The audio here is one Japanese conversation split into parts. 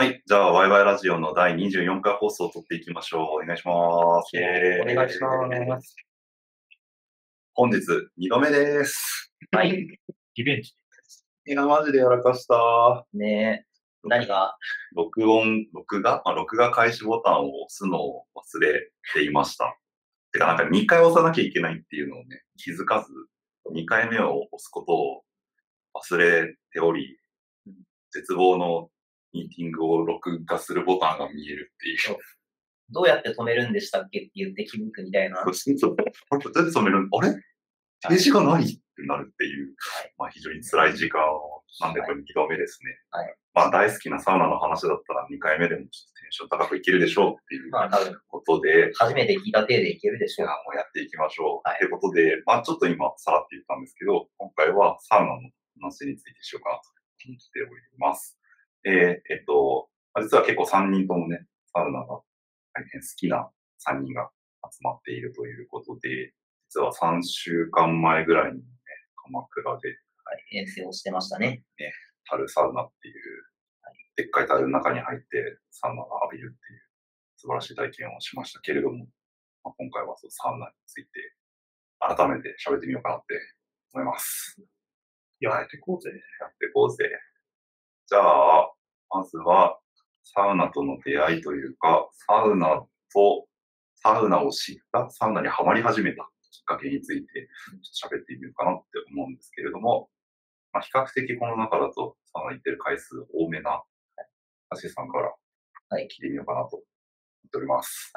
はい。じゃあ、ワイワイラジオの第24回放送を撮っていきましょう。お願いします。イェーお願いします。本日、2度目です。はい。リベンジ。いや、マジでやらかした。ねえ。何が？録音、録画、まあ、録画開始ボタンを押すのを忘れていました。てか、なんか2回押さなきゃいけないっていうのをね、気づかず、2回目を押すことを忘れており、絶望のミーティングを録画するボタンが見えるっていう。どうやって止めるんでしたっけって言って気づくみたいな。そうそうあれ、どうやって染めるあれ？ページがないってなるっていう、はいまあ非常に辛い時間を、なんでこれ2度目ですね。はいまあ大好きなサウナの話だったら2回目でもちょっとテンション高くいけるでしょうっていうことで、初めて聞いた体でいけるでしょう。もうやっていきましょう。はいということで、まあちょっと今さらって言ったんですけど、今回はサウナの話についてしようかなと思っております。えーえっと、まあ実は結構3人ともね、サウナが大変好きな3人が集まっているということで、実は3週間前ぐらいにね、鎌倉ではい、遠征をしてましたね。樽サウナっていう、でっかい樽の中に入ってサウナが浴びるっていう素晴らしい体験をしましたけれども、まあ、今回はそうサウナについて改めて喋ってみようかなって思います。やっていこうぜ。やっていこうぜ。じゃあ、まずはサウナとの出会いというか、サウナと、サウナを知った、サウナにはまり始めたきっかけについてちょっと喋ってみようかなって思うんですけれども、まあ、比較的この中だとサウナ行ってる回数多めな、アシさんからはい聞いてみようかなと思っております。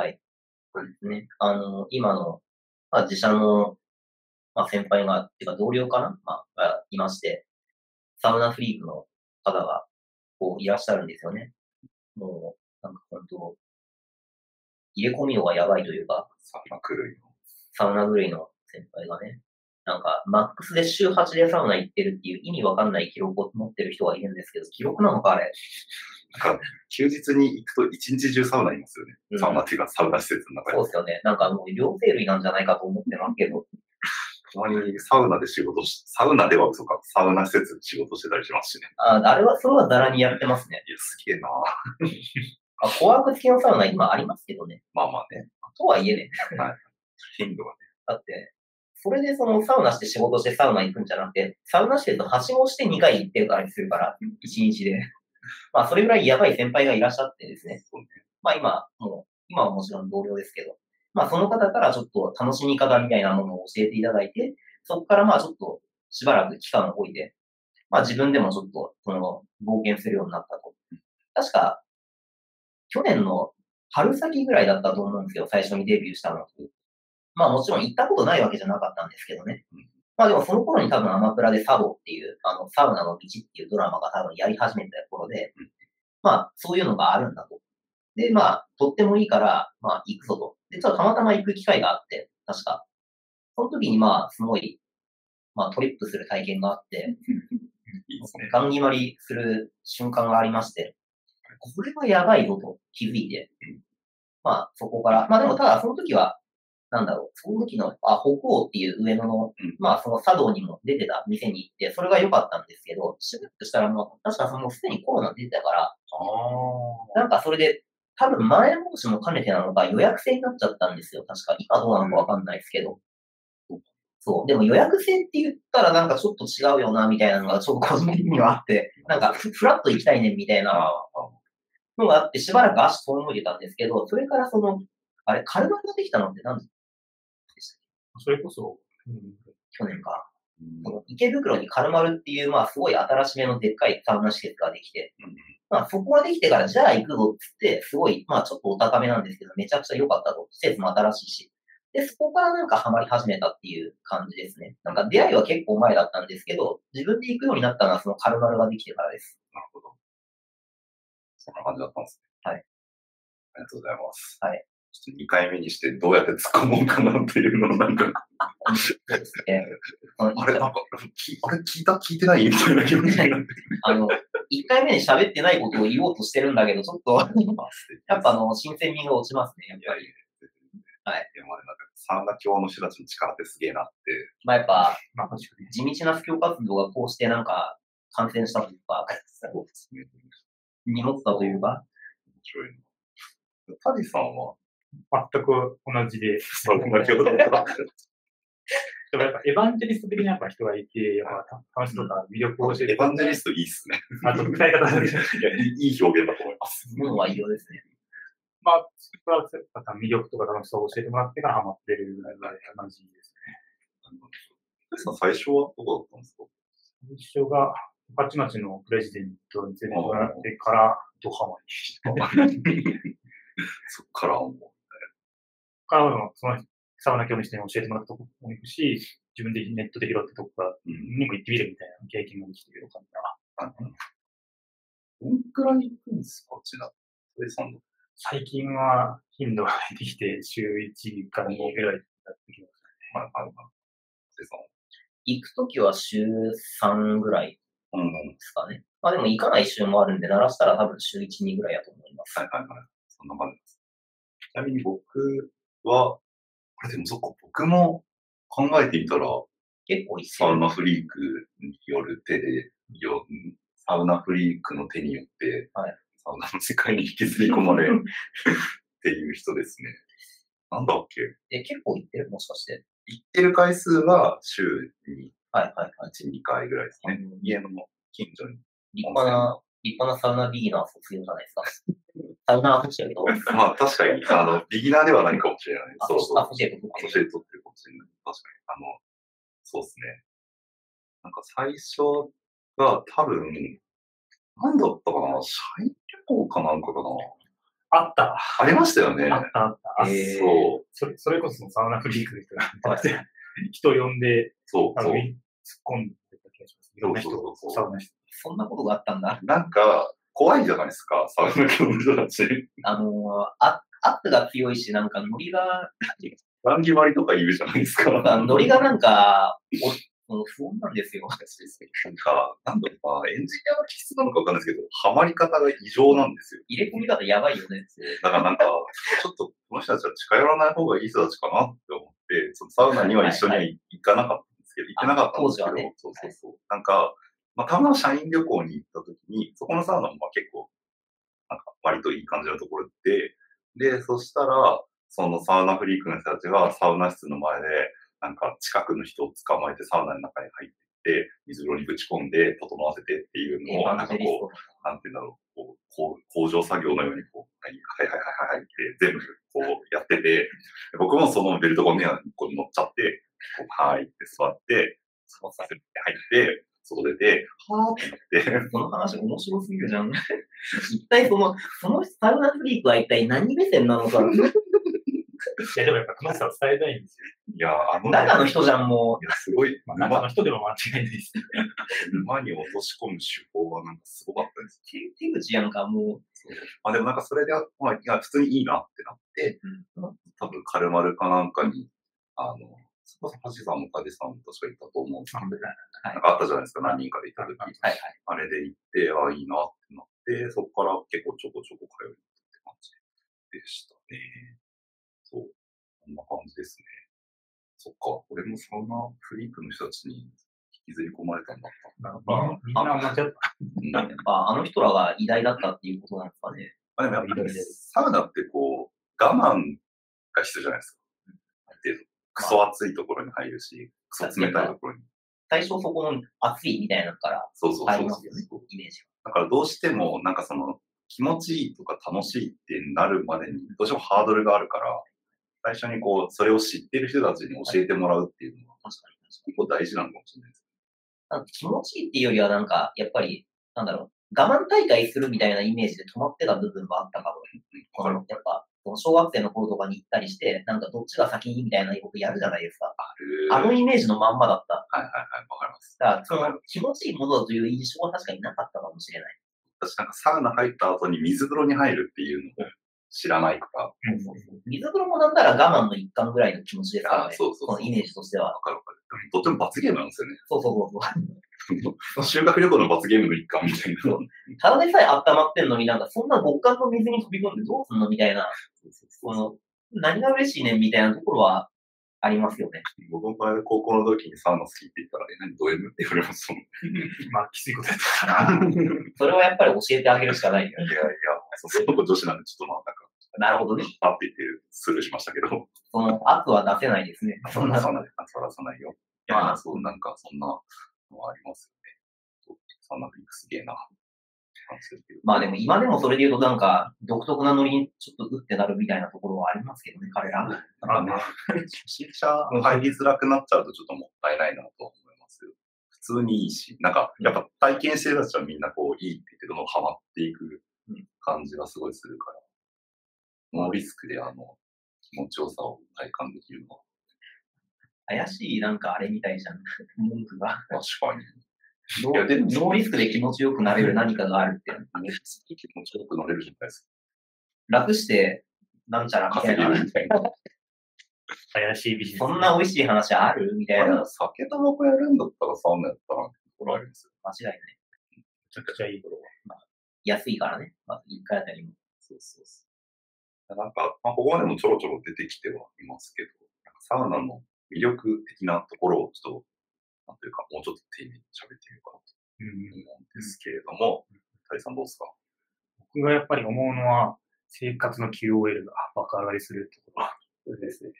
そうですね。あの、今の、まあ自社の、まあ先輩が、っていうか同僚かな？まあ、がいまして、サウナフリークの方が、こう、いらっしゃるんですよね。もう、なんか本当入れ込み度がやばいというか、サウナ狂いの。サウナ狂いの先輩がね、なんか、マックスで週8でサウナ行ってるっていう意味わかんない記録を持ってる人がいるんですけど、記録なのかあれ。なんか、休日に行くと一日中サウナいますよね。うんサウナっていうかサウナ施設の中にそうで。すよね。なんかもう両生類なんじゃないかと思ってますけど、たまにサウナで仕事し、サウナでは嘘か、サウナ施設で仕事してたりしますしね。ああれは、それはザラにやってますね。いや、すげえな あ、コワーク付きのサウナ今ありますけどね。まあまあね。とはいえね。頻度がね。だって、それでそのサウナして仕事してサウナ行くんじゃなくて、サウナ施設はしごして2回行ってるからにするから、1日で。まあ、それぐらいやばい先輩がいらっしゃってですね。そうね。まあ今、もう、今はもちろん同僚ですけど、まあその方からちょっと楽しみ方みたいなものを教えていただいて、そこからまあちょっとしばらく期間を置いて、まあ自分でもちょっと、その、冒険するようになったと。確か、去年の春先ぐらいだったと思うんですけど、最初にデビューしたの。まあもちろん行ったことないわけじゃなかったんですけどね。うんまあでもその頃に多分アマプラでサボっていう、あの、サウナの道っていうドラマが多分やり始めた頃で、うんまあそういうのがあるんだと。で、まあ、とってもいいから、まあ行くぞと。で、ちょっとたまたま行く機会があって、確か。その時にまあ、すごい、まあトリップする体験があって、いいですね。ガン決まりする瞬間がありまして、これはやばいぞと気づいてうん、まあそこから、まあでもただその時は、なんだろう、その時の、あ、北欧っていう上野の、うんまあその茶道にも出てた店に行って、それが良かったんですけど、しばらくしたらもう、確かそのすでにコロナ出てたから、あなんかそれで、多分前申しも兼ねてなのか予約制になっちゃったんですよ。確か。今どうなのかわかんないですけど。そう。でも予約制って言ったらなんかちょっと違うよな、みたいなのがちょっと個人的にはあって、なんかフフラッと行きたいね、みたいあ。な。のがあって、しばらく足遠のいてたんですけど、それからその、あれ、カルマができたのって何でしたっそれこそ、うん、け去年か。うん池袋にカルマルっていう、まあすごい新しめのでっかいサウナ施設ができて、うんまあそこができてからじゃあ行くぞっつって、すごい、まあちょっとお高めなんですけど、めちゃくちゃ良かったと。施設も新しいし。で、そこからなんかハマり始めたっていう感じですね。なんか出会いは結構前だったんですけど、自分で行くようになったのはそのカルマルができてからです。なるほど。そんな感じだったんですね。はい。ありがとうございます。はい。ちょっと2回目にしてどうやって突っ込もうかなっていうのをなんか、そうですね。そのあれ、なんか、きあれ聞いた聞いてない？みたいな気持ちになって。あの、一回目に喋ってないことを言おうとしてるんだけど、ちょっと、やっぱあの、新鮮味が落ちますね、やっぱり。はい。でもあれなんか、サウナ教の人たちの力ってすげえなって。まあやっぱ。地道な布教活動がこうしてなんか、感染したというか、そうですね。濁ったというか、面白いな。タディさんは、全く同じで。そう、同じことだった。でもやっぱエヴァンジェリスト的なやっぱ人がいて、やっぱ楽しさとか魅力を教えてエヴァンジェリストいいっすね。あと歌い方だけで。いや、いい表現だと思います。ものは異様ですね。まあ、そこから魅力とか楽しさを教えてもらってからハマってるぐらいな感じですね。さん、最初はどこだったんですか？最初が、パチマチのプレジデントに連れてもらってから、ドハマり。そっからもう、からの、その、サウナ教の人に教えてもらったとこも行くし、自分でネットで拾ったとこからうん。にも行ってみるみたいな経験ができてる感じだな。どんくらい行くんですかちなみに。タディさんの最近は頻度が減ってきて、週1か2ぐらいやってきます。まあ、あの。行くときは週3ぐらいうん。ですかね。まあでも行かない週もあるんで、鳴らしたら多分週1、2ぐらいだと思います。はいはいはい。そんな感じです。ちなみに僕は、これでもそっか、僕も考えてみたら、結構サウる。ナフリークによる手で、よサウナフリークの手によって、はいサウナの世界に引きずり込まれっていう人ですね。なんだっけ？え、結構行ってる？もしかして。行ってる回数は週にはいはいはい。1、2回ぐらいですね。うん家の近所に。立派な、立派なサウナビギナー卒業じゃないですか。サウナアソシトまあ確かに、あの、ビギナーではないかもしれない。アそうそう。ソシエイト取ってる。教えとってるかもしれない。確かに。あの、そうですね。なんか最初が多分、なんだったかな社員旅行かなんかかなあった。ありましたよね。あったあった。あえーそう、それ、それこそサウナフリークの人が、はい人呼んで、そう。突っ込んでた気がします。いろんな人サウナ。そんなことがあったんだ。なんか、怖いじゃないですか、サウナ教の人たち。あのーあ、アップが強いし、なんかノリが、ランギ割りとか言うじゃないですか。なんかノリがなんか、お不穏なんですよ。なんか、なんだろうな、エンジニアの気質なのかわかんないですけど、ハマり方が異常なんですよ。入れ込み方やばいよね。だからなんか、ちょっとこの人たちは近寄らない方がいい人たちかなって思って、そのサウナには一緒には行かなかったんですけど、行ってなかったんですけど、ねそうそうそう。なんか、まあ、たま社員旅行に行った時に、そこのサウナもまあ結構、なんか割といい感じのところで、で、そしたら、そのサウナフリークの人たちがサウナ室の前で、なんか近くの人を捕まえてサウナの中に入って水風呂にぶち込んで整わせてっていうエのを、なんかこう、ト。なんていうんだろう、こう、こう工場作業のように、こう、はい、はいはいはいはいって全部こうやってて、僕もそのベルトコンベヤーにこう乗っちゃって、こう、はいって座って、そうさせて入って、外出て、はーってなって、そ の話面白すぎるじゃん。一体その、そのサウナフリークは一体何目線なのか。いや、でもやっぱ楽しさを伝えたいんですよ。いや、あの、中の人じゃん、もいや、すごい、まあ、中の人でも間違いないです。馬に落とし込む手法はなんかすごかったです。手手口やんか、もう。まあでもなんかそれで、まあ、いや、普通にいいなってなって、多分カルマルかなんかに、あの、そこそ橋さんも梶さんも確か行ったと思うんですけど、はいなんかあったじゃないですか、何人かで行った時に。はいはい。あれで行って、ああ、いいなってなって、そこから結構ちょこちょこ通うって感じでしたね。そう。こんな感じですね。そっか、俺もサウナフリークの人たちに引きずり込まれたんだった。みんなみんな同じだった。うんやっぱあの人らが偉大だったっていうことなんですかね。まあでもやっぱりサウナってこう、我慢が必要じゃないですか。クソ暑いところに入るし、クソ冷たいところに。最初そこの熱いみたいなのからそうそうそうイメージだからどうしても、なんかその、気持ちいいとか楽しいってなるまでに、どうしてもハードルがあるから、最初にこう、それを知っている人たちに教えてもらうっていうのは、が。確かに。結構大事なのかもしれないです。なんか気持ちいいっていうよりはなんか、やっぱり、なんだろう、我慢大会するみたいなイメージで止まってた部分があったかも。わかるやっぱ、その小学生の頃とかに行ったりして、なんかどっちが先にみたいなことやるじゃないですか。ある。あのイメージのまんまだった。はいはいはい、わかります。だから、その気持ちいいものだという印象は確かになかったかもしれない。私なんかサウナ入った後に水風呂に入るっていうのを知らないから、水風呂もなんなら我慢の一環ぐらいの気持ちですからね。あそうそうそうこのイメージとしては。わかるわかる。とっても罰ゲームなんですよね。そうそうそうそう。修学旅行の罰ゲームの一環みたいな。そうただでさえ温まってんのになんかそんな極寒の水に飛び込んでどうすんのみたいな、この、何が嬉しいねんみたいなところはありますよね。僕もこの間高校の時にサウナ好きって言ったら、え、何ド M って言われましたもん。いまあ、きついことやったから。それはやっぱり教えてあげるしかないよね。やいや、そその子女子なんでちょっとまあなんか、なるほどね。パって言ってスルーしましたけど、その圧は出せないですね。そんなそんな、そらさないよ。いや、そう、なんかそんなのはありますよね。サウナフリックすげえな。まあでも今でもそれで言うとなんか独特なノリにちょっと打ってなるみたいなところはありますけどね、彼ら。なんかね、初心者入りづらくなっちゃうとちょっともったいないなと思いますよ。普通にいいし、なんか、やっぱ体験してる人たちはみんなこう、いいって言ってるのがハマっていく感じがすごいするから、ノーリスクであの、気持ちよさを体感できるのは怪しいなんかあれみたいじゃん。文句が。確かに。ノ いやでもーノーリスクで気持ちよくなれる何かがあるって。めっちゃ気持ちよく乗れるじゃないです楽して、なんちゃらか。みたいな稼げる。みたいな。怪しいビジネス。そんな美味しい話あるみたいな。間酒タバコやるんだったらサウナやったら、これありますよ。違いない。めちゃくちゃいいこと安いからね。まず一回あたりも。そうそうそう。なんか、まあ、ここまでもちょろちょろ出てきてはいますけど、なんかサウナの魅力的なところをちょっと、なんというか、もうちょっと丁寧に喋ってみようかなとうん思うんですけれども、タイさんどうですか？僕がやっぱり思うのは、生活の QOL が爆上がりするってことですね。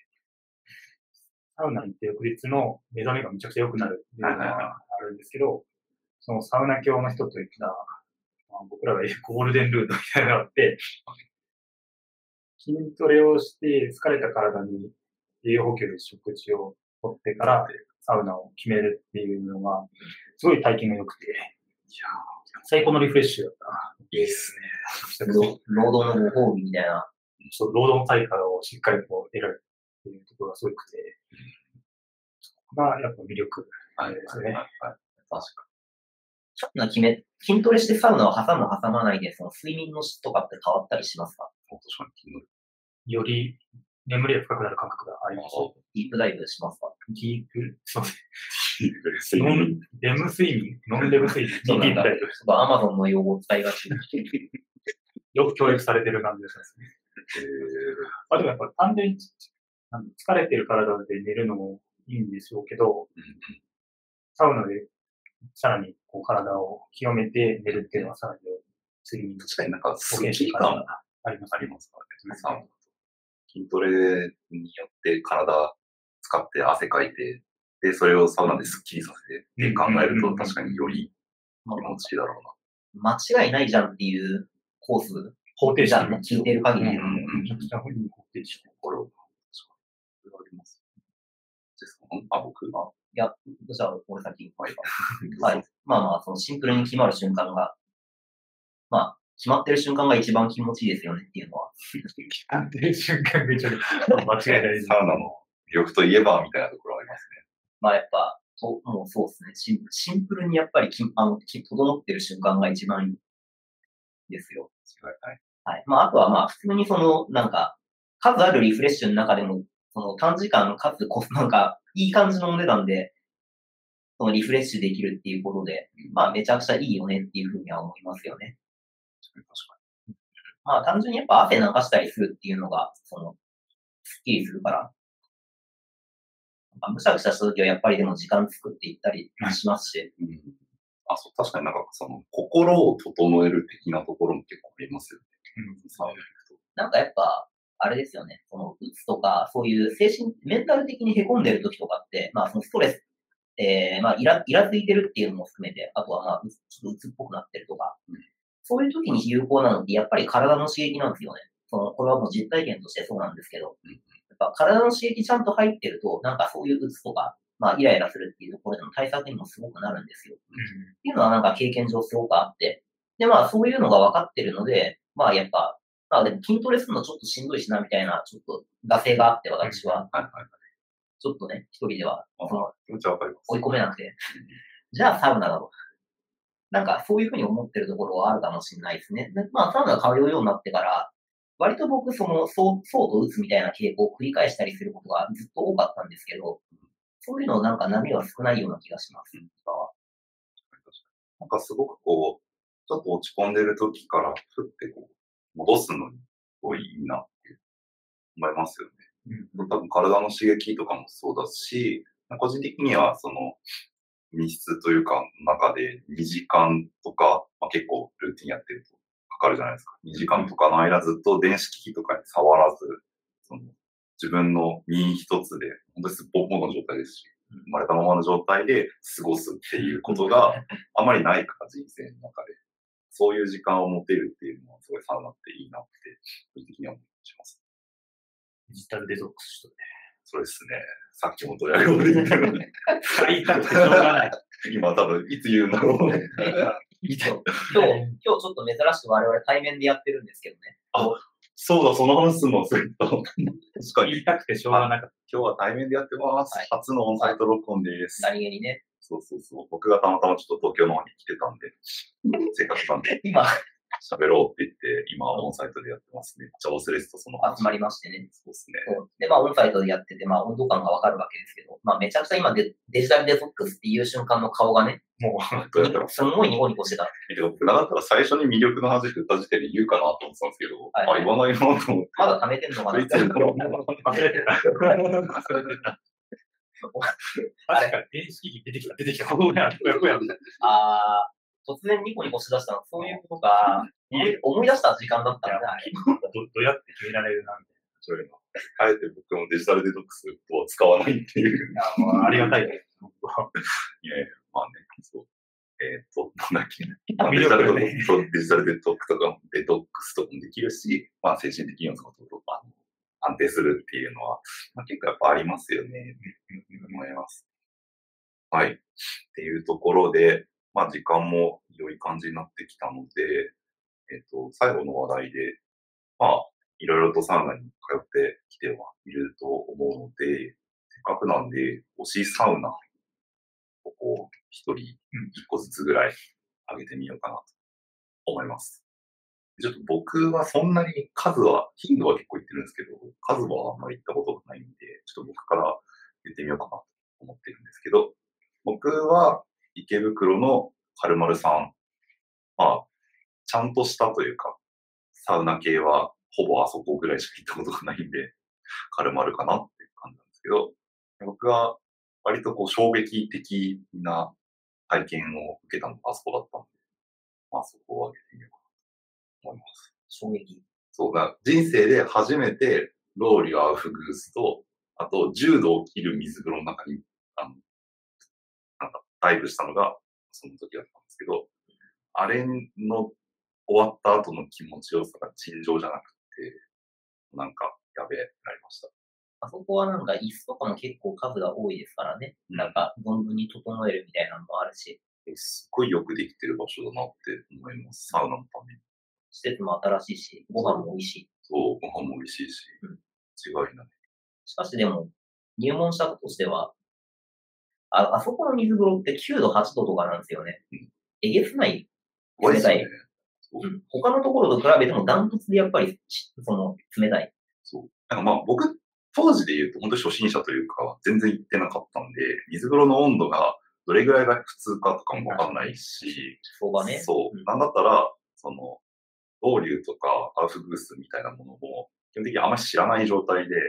サウナに行って翌日の目覚めがめちゃくちゃ良くなるっていうのがあるんですけど、そのサウナ教の人といった、まあ、僕らがゴールデンルートみたいなのがあって、筋トレをして疲れた体に栄養補給で食事をとってからサウナを決めるっていうのが、すごい体験が良くて、最高のリフレッシュだったな。いいっすね。労労働のご褒美みたいな。そう労働対価をしっかりこう得られるっていうところがすごくて、そこがやっぱ魅力はい。ですね。はいはい確かサウナ決め、筋トレしてサウナを挟む挟まないで、その睡眠の質とかって変わったりしますか？に。確かに。より眠りが深くなる感覚がありますし、ディープダイブしますか？ディープ、すいません。ノ睡ン、レム睡眠ノンレム睡眠ディープダイブちょっとアマゾンの用語を使いがち。よく教育されてる感じですね。えまあでもやっぱ単純に疲れてる体で寝るのもいいんでしょうけど、サウナでさらにこう体を清めて寝るっていうのはさらに睡眠の確かになんか、スッ保キリ感ありますありますからね。サウナ筋トレによって体使って汗かいて、で、それをサウナでスッキリさせて考えると、確かによりまあ気持ちいいだろうな。間違いないじゃんっていうコース方程式じゃんね、聞いてる限り。めちゃくちゃ方程式。これを、あります。ですかあ、僕が？いや、じゃあ、俺先に。はい。はい。まあまあ、そのシンプルに決まる瞬間が、まあ、決まってる瞬間が一番気持ちいいですよねっていうのは。安定瞬間めちゃくちゃ間違いないです。サウナの魅力といえば、みたいなところはありますね。まあやっぱ、ともうそうですね。シンシンプルにやっぱりき、あの、き整ってる瞬間が一番いいですよ。違い。はい。まあ、あとはまあ、普通にその、なんか、数あるリフレッシュの中でも、その短時間かつコス、なんか、いい感じのお値段で、そのリフレッシュできるっていうことで、まあ、めちゃくちゃいいよねっていうふうには思いますよね。確かまあ、単純にやっぱ汗流したりするっていうのが、その、スッキリするから。まあ、むしゃくしゃした時はやっぱりでも時間作っていったりしますし、に。うん。あ、そう、確かになんか、その、心を整える的なところも結構ありますよね。サウナ行くと。なんかやっぱ、あれですよね。その、うつとか、そういう精神、メンタル的に凹んでる時とかって、まあそのストレス、えー、まあイラ、イラついてるっていうのも含めて、あとはまあ、うつちょっとうつっぽくなってるとか、うんそういう時に有効なのって、やっぱり体の刺激なんですよね。その、これはもう実体験としてそうなんですけど、うんやっぱ体の刺激ちゃんと入ってると、なんかそういううつとか、まあイライラするっていうところでの対策にもすごくなるんですよ。っていうのはなんか経験上すごくあって。で、まあそういうのが分かってるので、まあやっぱ、まあでも筋トレするのちょっとしんどいしなみたいな、ちょっと惰性があって私は、はいはい。ちょっとね、一人では、あその。追い込めなくて、じゃあサウナだろう。なんかそういうふうに思ってるところはあるかもしれないですね。でまあサウナ通うようになってから、割と僕その、そう、そうと打つみたいな傾向を繰り返したりすることがずっと多かったんですけど、そういうのなんか波は少ないような気がします。今はなんかすごくこう、ちょっと落ち込んでる時から、ふってこう、戻すのに、すごいいいなって思いますよね。うん多分体の刺激とかもそうだし、個人的にはその密室というか中で2時間とか、まあ、結構ルーティンやってるとかかるじゃないですか。2時間とかの間ずっと電子機器とかに触らず、その自分の身一つで、本当にすっぽんぽんの状態ですし、生まれたままの状態で過ごすっていうことが あまりないから人生の中で。そういう時間を持てるっていうのはすごいサウナっていいなって、個人的には思います。デジタルデトックスしとね。そうですね。さっきもどうやるようで言ったのに言いたくてしょうがない。今多分いつ言うんだろうね。今日、今日ちょっと珍しく我々対面でやってるんですけどね。そうだ、その話すの忘れた。確かに。言いたくてしょうがなかっ今日は対面でやってます。はい初のオンサイト録音です。何気にね。そうそうそう。僕がたまたまちょっと東京の方に来てたんで、せっかくなんで今、喋ろうって言って、今オンサイトでやってますね。めっちゃ忘れてた、その話。集まりましてね。そうですね。で、まあ、オンサイトでやってて、まあ、温度感がわかるわけですけど、まあ、めちゃくちゃ今デ、デジタルデトックスっていう瞬間の顔がね、た。もどうすんごいニコニコしてた。でもなかったら最初に魅力の話振った時点で言うかなと思ってたんですけど、はいあ、言わないなと思って。まだ貯めてんのかな？ついついう、忘れてた。忘れてた。確かに、電子機器出てきた、出てきた。あー、突然ニコニコしだしたの、そういうことが、思い思い出した時間だったんだ ど、どうやって決められるなんて。そういうの。あえて僕もデジタルデトックスとは使わないっていう。いや、もうありがたいです。いやいや、まあね、そう。えーっと、なんだっけ。魅デジタル力でね。そうデジタルデトックスとか、デトックスとかもできるし、まあ精神的にはそのとあの安定するっていうのは、まあ、結構やっぱありますよね、思います。はい。っていうところで、まあ時間も良い感じになってきたので、えっと、最後の話題で、まあ、いろいろとサウナに通ってきてはいると思うので、せっかくなんで、推しサウナをこう、一人一個ずつぐらい上げてみようかなと思います。ちょっと僕はそんなに数は、頻度は結構言ってるんですけど、数はあんまり行ったことがないんで、ちょっと僕から言ってみようかなと思ってるんですけど、僕は池袋のカルマルさん、まあ、ちゃんとしたというか、サウナ系はほぼあそこぐらいしか行ったことがないんで、カルマルかなっていう感じなんですけど、僕は割とこう衝撃的な体験を受けたのがあそこだったんで、まあそこを上げてみようかなと思います。衝撃。そうだ、人生で初めてローリュアウフグースと、あと10度を切る水風呂の中に、あの、なんかダイブしたのがその時だったんですけど、あれの終わった後の気持ちよさが尋常じゃなくて、なんかやべえ、なりました。あそこはなんか椅子とかも結構数が多いですからね。なんか、存分に整えるみたいなのもあるし、すっごいよくできてる場所だなって思います。サウナのために。施設も新しいし、ご飯も美味しい。そう、ご飯も美味しいし、うん違いない。しかしでも、入門したとしては、あ、あそこの水風呂って9度、8度とかなんですよねうん。えげつない。怖いですよね冷。うん他のところと比べてもダントツでやっぱり、ちその、冷たい。そう。なんかまあ僕、当時で言うと本当に初心者というか、全然行ってなかったんで、水風呂の温度がどれぐらいが普通かとかもわかんないし、相場ね。そううん。なんだったら、その、ロウリュとかアウフグースみたいなものも、基本的にあんまり知らない状態で行っ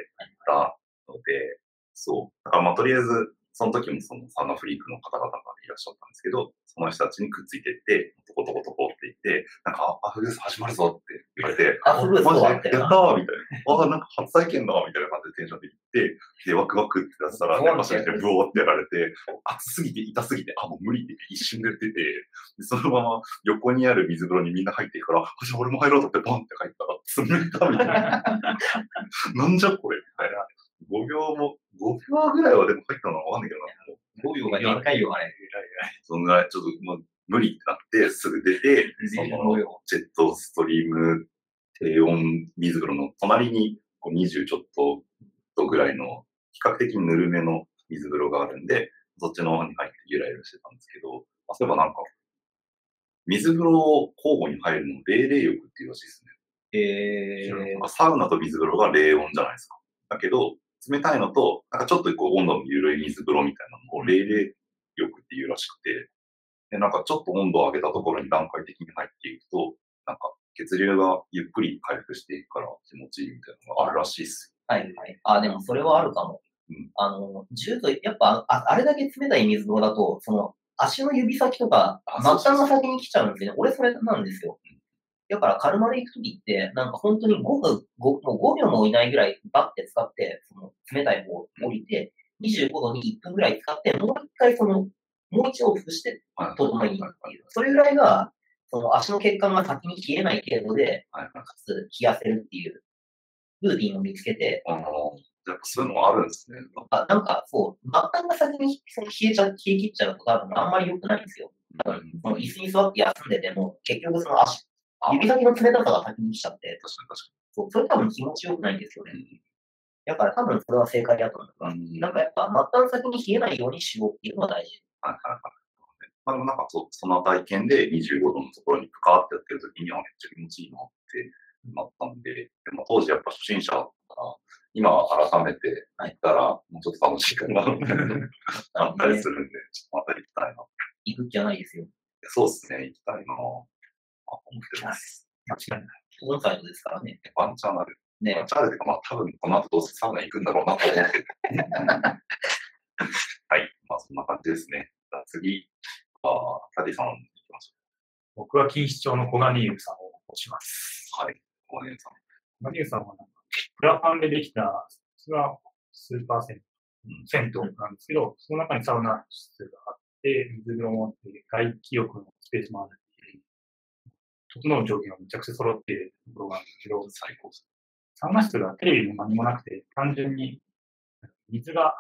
たので、そう。だからまあとりあえず、その時もそのサウナフリークの方々がいらっしゃったんですけど、その人たちにくっついてって、トコトコトコって言って、なんか、あアウフグース始まるぞって言われて、アフグースマジとはってでやったーみたいな。ああ、なんか初体験だみたいな感じでテンションで行って、で、ワクワクってやってたら、ブワン電話してブワーってやられて、暑すぎて痛すぎて、あ、もう無理って一瞬で出てて、でそのまま横にある水風呂にみんな入っていくから、あじゃあ俺も入ろうとってボンって入ったら、冷たみたいな。なんじゃこれみたいな。5秒も、5秒ぐらいはでも入ったのはわかんないけどな。もう5秒が限界よ、あれ。そんぐらい、ちょっともう無理ってなって、すぐ出て、その5秒。ジェットストリーム低温水風呂の隣にこう20ちょっと度ぐらいの比較的ぬるめの水風呂があるんで、そっちの方に入ってゆらゆらしてたんですけど、あそういえばなんか、水風呂を交互に入るのを冷冷浴っていうらしいですね。えなんかサウナと水風呂が冷温じゃないですか。だけど、冷たいのと、なんかちょっとこう温度の緩い水風呂みたいなのを冷冷浴っていうらしくて、で、なんかちょっと温度を上げたところに段階的に入っていくと、なんか血流がゆっくり回復していくから気持ちいいみたいなのがあるらしいっすはいはい。あ、でもそれはあるかも。うんあの、10度、やっぱあ、あれだけ冷たい水風呂だと、その、足の指先とか、あ末端が先に来ちゃうんですよね。俺それなんですよ。だから、カルマで行くときって、なんか本当に5分、5, もう5秒もいないぐらいバッて使って、冷たい方を降りて、25度に1分ぐらい使って、もう一回その、もう一往復して、はい整えに行くっていう。それぐらいが、その足の血管が先に冷えない程度で。かつ冷やせるっていう、ルーティンを見つけて、あの、やっぱそういうのもあるんですね。あなんか、そう、末端が先にその冷えちゃう、冷え切っちゃうと多分あんまり良くないんですよ。椅子に座って休んでても、結局その足、あ指先の冷たさが先に来ちゃって、確かに確そうそれ多分気持ちよくないんですよねか。に。だから多分それは正解だと思うが、うんなんかやっぱ末端先に冷えないようにしようっていうのが大事。はいはいはい。まあ、でもなんかそその体験で25度のところにプカーってやってる時にはめっちゃ気持ちいいなってなったんで、でも当時やっぱ初心者だったから、今改めて行ったら、もうちょっと楽しいかな、な、あったりするんで、ちょっとまた行きたいな。行く気はないですよ。そうですね、行きたいな。あ、思ってます。間違いない。オンサイドですからね。ワンチャンある。ワねンチャンあるというか、まあ多分この後どうせサウナ行くんだろうなと思ってて。はい、まあそんな感じですね。じゃあ次、あタディさん行きまし僕は錦糸町の小金湯さんを推します。ょう。はい、小金さん。小金湯さんはなんか、プラファンでできた、それはスーパー銭湯、銭湯なんですけど、その中にサウナ室があって、水風呂もあって、外気浴のスペースもあるっていう、整う条件がめちゃくちゃ揃っているところがあるんですけど、最高です。サウナ室がテレビも何もなくて、単純に水が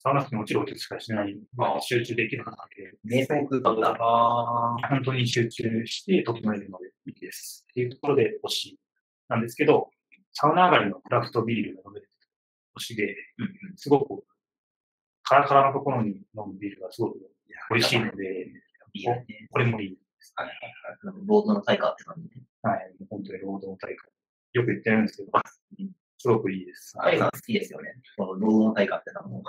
サウナ室に落ちる音しかしない、まあ、集中できるので、瞑想空間だ。あ本当に集中して整えるのでいいです。っていうところで推しなんですけど、サウナ上がりのクラフトビールが飲める推しで、すごくカラカラのところに飲むビールがすごく美味しいので、いいよね。これもいい。はいはいなんかロードの対価って感じで。はい。本当に労働大会。よく言ってるんですけど、すごくいいです。タイガー好きですよね。このロードの対価ってのはも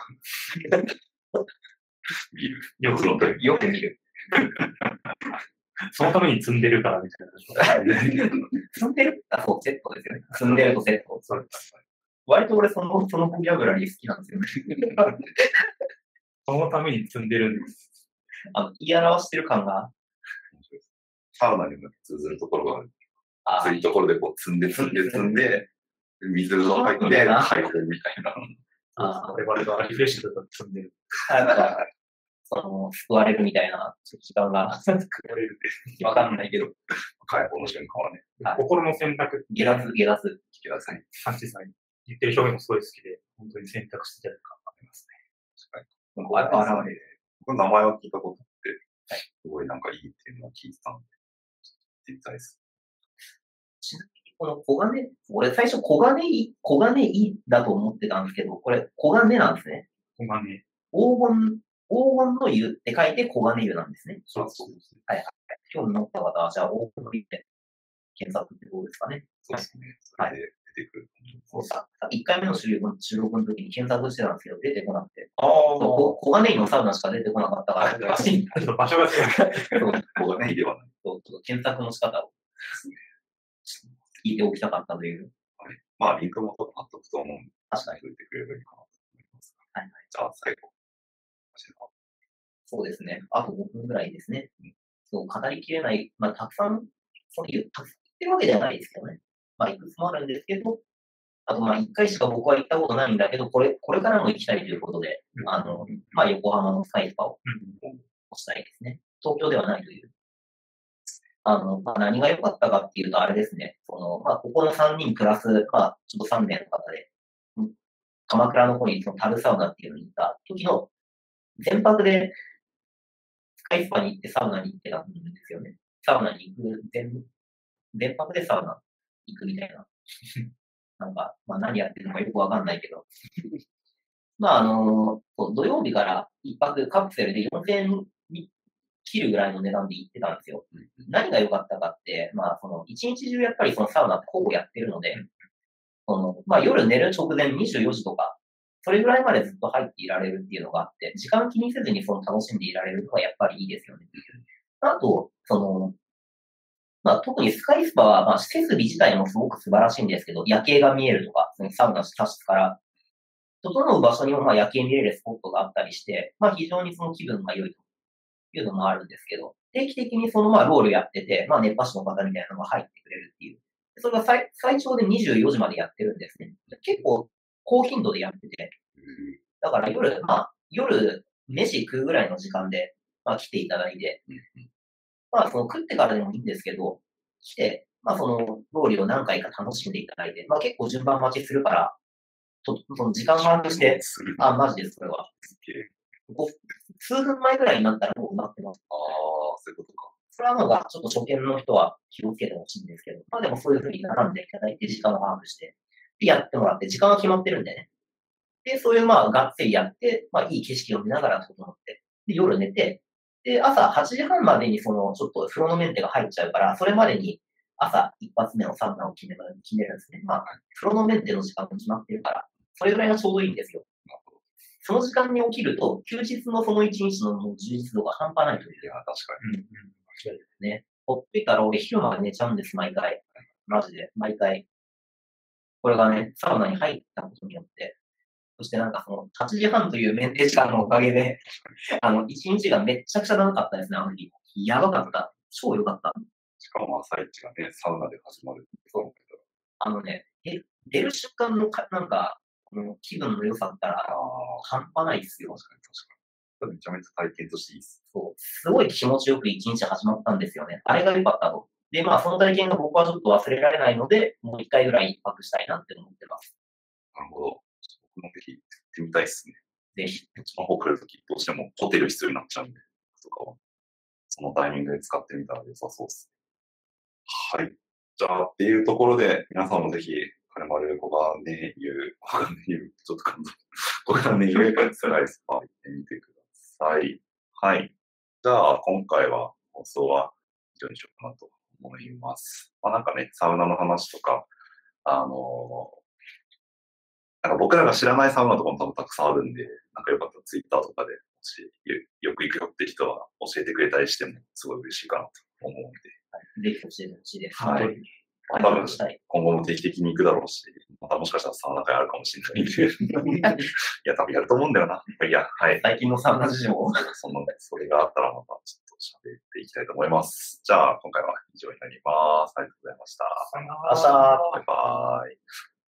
ビール。よく飲んでる。う、よく見る。そのために積んでるからみたいな。積んでる？あ、そう、セットですよね。積んでるとセット。そうです。割と俺その、そのボキャブラリー好きなんですよね。そのために積んでるんです。あの、言い表してる感が、サウナにも通ずるところがある。あそういうところでこう積んで積んで積んで、水が入って解放みたいな。あ我々がリフレッシュだと積んでる。なんか、その、救われるみたいな時間が、言われるで。わかんないけど、解放の瞬間はね、はい心の選択って下脱、下脱。聞きなさい。サンチさん言ってる表現もすごい好きで、本当に選択してやるかと思いますね。あ現れる。この名前は聞いたことあって、すごいなんかいいっていうのを聞いてたんで、行ってみたいです。ちなみに、この黄金、俺最初黄金い、黄金いだと思ってたんですけど、これ黄金なんですね。ここがね、黄金、黄金の湯って書いて黄金湯なんですね。そうそうです。興味持った方は、じゃあ黄金の湯で検索ってどうですかね。そうですね。それで出てくる。そうさ、1回目の収録収録の時に検索してたんですけど、出てこなくて。ああ、そう黄金湯のサウナしか出てこなかったから、場所が違う。そうここがね、ではないそうちょっと検索の仕方をですね。聞いておきたかったという。まあ、リンクもっとくと思うんで、確かに。てくれればいいかなと思います。はいはい。じゃあ、最後。そうですね。あと5分ぐらいですね。そう、語りきれない、まあ、たくさん、そ言ってるわけではないですけどね。まあ、いくつもあるんですけど、あと、まあ、1回しか僕は行ったことないんだけど、これ、これからも行きたいということで、あの、まあ、横浜のスカイスパをうん押したいですね。東京ではないという。あの、まあ、何が良かったかっていうと、あれですね。その、まあ、ここの3人プラス、まあ、ちょっと3名の方で、鎌倉の方にそのタルサウナっていうのに行った時の、全泊で、スカイスパに行ってサウナに行ってたんですよね。サウナに行く、全、全泊でサウナ行くみたいな。なんか、まあ何やってるのかよくわかんないけど。まああの、土曜日から一泊カプセルで4000切るぐらいの値段で行ってたんですよ。何が良かったかって、まあその一日中やっぱりそのサウナってほぼやってるので、その、まあ夜寝る直前24時とか、それぐらいまでずっと入っていられるっていうのがあって、時間気にせずにその楽しんでいられるのがやっぱりいいですよね。あと、その、まあ、特にスカイスパは、まあ、設備自体もすごく素晴らしいんですけど、夜景が見えるとか、そのサウナ施設から、整う場所にもまあ夜景見れるスポットがあったりして、まあ非常にその気分が良いというのもあるんですけど、定期的にそのまあロールやってて、まあ熱波師の方みたいなのが入ってくれるっていう。それが最最長で24時までやってるんですね。結構高頻度でやってて、だから夜、まあ夜飯食うぐらいの時間で、まあ来ていただいて、まあその食ってからでもいいんですけど、来て、まあそのロールを何回か楽しんでいただいて、まあ結構順番待ちするから、とその時間把握して。あ、マジです、これは。数分前ぐらいになったらもう埋まってます。ああ、そういうことか。それはまあ、ちょっと初見の人は気をつけてほしいんですけど、まあでもそういうふうに並んでいただいて、時間を把握して、で、やってもらって、時間は決まってるんでね。で、そういうまあ、がっつりやって、まあ、いい景色を見ながら整って、で、夜寝て、で、朝8時半までにその、ちょっと風呂のメンテが入っちゃうから、それまでに朝一発目のサウナを決める決めるんですね。まあ、風呂のメンテの時間も決まってるから、それぐらいがちょうどいいんですよ。その時間に起きると、休日のその一日の充実度が半端ないといういや、確かうんうん。間違いないね。ほっといたら俺昼まで寝ちゃうんです、毎回。マジで、毎回。これがね、サウナに入ったことによって、そしてなんかその、8時半というメンテ時間のおかげで、あの、1日がめっちゃくちゃ長かったですね、あの日。やばかった。超良かった。に。しかも朝一がね、サウナで始まる。そう。あのね、え出る瞬間のか、なんか、こ分の良さったあら、あ、半端ないですよ。確かに確かに。めちゃめちゃ体験としていいっす。そう。すごい気持ちよく一日始まったんですよね。あれが良かったと。で、まあ、その体験が僕はちょっと忘れられないので、もう一回ぐらい一泊したいなって思ってます。なるほど。僕もぜひ行ってみたいっすね。ぜひ。スマホ来るとき、どうしてもホテル必要になっちゃうんで、とかは、そのタイミングで使ってみたら良さそうです。はい。じゃあ、っていうところで、皆さんもぜひ、カルマル小金湯、小金湯、ちょっと感動。小金湯スライスパー行ってみてください。はい。じゃあ、今回は、放送は以上にしようかなと思います。まあなんかね、サウナの話とか、あのなんか僕らが知らないサウナとかも多分たくさんあるんで、なんかよかったらツイッターとかで、もしよよく行くよって人は教えてくれたりしてもすごい嬉しいかなと思うんで、ぜひ教えてほしいです。はい多分したい。今後も定期的に行くだろうし、またもしかしたらサウナ会あるかもしれない いや、多分やると思うんだよな。いや、はい。最近のサウナ事情を。その、それがあったらまたちょっと喋っていきたいと思います。じゃあ、今回は以上になります。ありがとうございました。さよなら明日バイバイ。